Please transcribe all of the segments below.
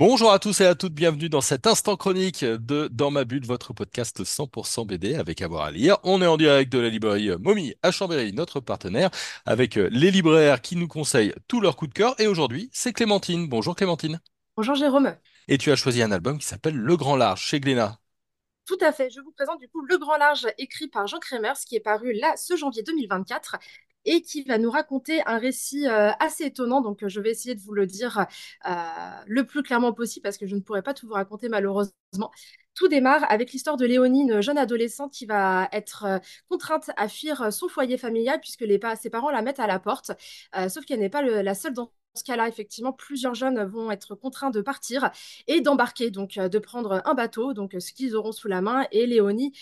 Bonjour à tous et à toutes, bienvenue dans cet instant chronique de Dans ma bulle, votre podcast 100% BD avec avoir à lire. On est en direct de la librairie Mommy à Chambéry, notre partenaire, avec les libraires qui nous conseillent tous leurs coups de cœur. Et aujourd'hui, c'est Clémentine. Bonjour Clémentine. Bonjour Jérôme. Et tu as choisi un album qui s'appelle Le Grand Large chez Glénat. Tout à fait. Je vous présente du coup Le Grand Large écrit par Jean Kremers qui est paru là ce janvier 2024 et qui va nous raconter un récit euh, assez étonnant. Donc, euh, je vais essayer de vous le dire euh, le plus clairement possible parce que je ne pourrai pas tout vous raconter malheureusement. Tout démarre avec l'histoire de Léonie, une jeune adolescente qui va être contrainte à fuir son foyer familial puisque ses parents la mettent à la porte. sauf qu'elle n'est pas la seule dans ce cas-là, effectivement, plusieurs jeunes vont être contraints de partir et d'embarquer, donc de prendre un bateau, donc ce qu'ils auront sous la main. Et Léonie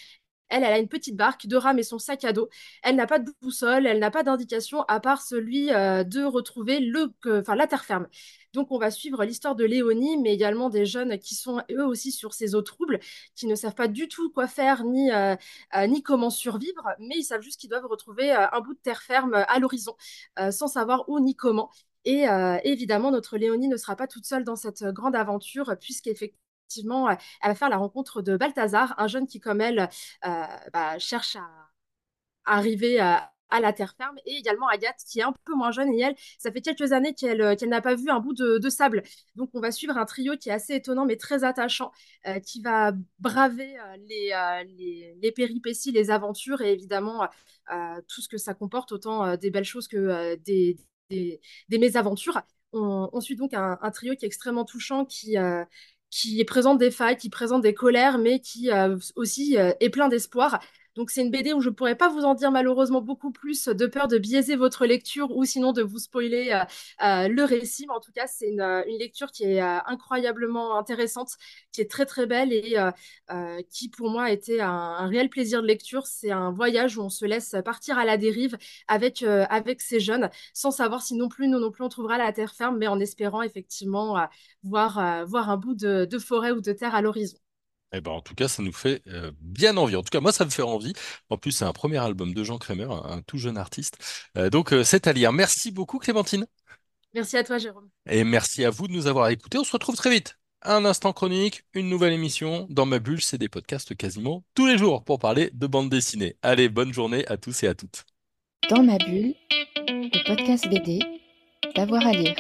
elle, elle a une petite barque, de rames et son sac à dos. Elle n'a pas de boussole, elle n'a pas d'indication à part celui euh, de retrouver le, enfin, la terre ferme. Donc, on va suivre l'histoire de Léonie, mais également des jeunes qui sont eux aussi sur ces eaux troubles, qui ne savent pas du tout quoi faire ni, euh, euh, ni comment survivre, mais ils savent juste qu'ils doivent retrouver un bout de terre ferme à l'horizon, sans savoir où ni comment. Et évidemment, notre Léonie ne sera pas toute seule dans cette grande aventure, puisqu'effectivement, effectivement, elle va faire la rencontre de Balthazar, un jeune qui, comme elle, euh, bah, cherche à, arriver à, la terre ferme, et également Agathe, qui est un peu moins jeune, et elle, ça fait quelques années qu'elle euh, n'a pas vu un bout de, sable. Donc, on va suivre un trio qui est assez étonnant, mais très attachant, euh, qui va braver les, les, péripéties, les aventures, et évidemment, tout ce que ça comporte, autant des belles choses que des, des, mésaventures. On, suit donc un, trio qui est extrêmement touchant, qui, qui présente des failles, qui présente des colères, mais qui euh, aussi euh, est plein d'espoir. Donc c'est une BD où je ne pourrais pas vous en dire malheureusement beaucoup plus de peur de biaiser votre lecture ou sinon de vous spoiler euh, euh, le récit. Mais en tout cas, c'est une, euh, lecture qui est incroyablement intéressante, qui est très très belle et qui pour moi a été un, réel plaisir de lecture. C'est un voyage où on se laisse partir à la dérive avec, avec ces jeunes sans savoir si non plus nous non plus on trouvera la terre ferme, mais en espérant effectivement voir, voir un bout de forêt ou de terre à l'horizon. Eh ben, en tout cas, ça nous fait euh, bien envie. En tout cas, moi, ça me fait envie. En plus, c'est un premier album de Jean Kremer, un, tout jeune artiste. Euh, donc, euh, c'est à lire. Merci beaucoup, Clémentine. Merci à toi, Jérôme. Et merci à vous de nous avoir écoutés. On se retrouve très vite. Un instant chronique, une nouvelle émission. Dans ma bulle, c'est des podcasts quasiment tous les jours pour parler de bande dessinée. Allez, bonne journée à tous et à toutes. Dans ma bulle, le podcast BD, d'avoir à lire.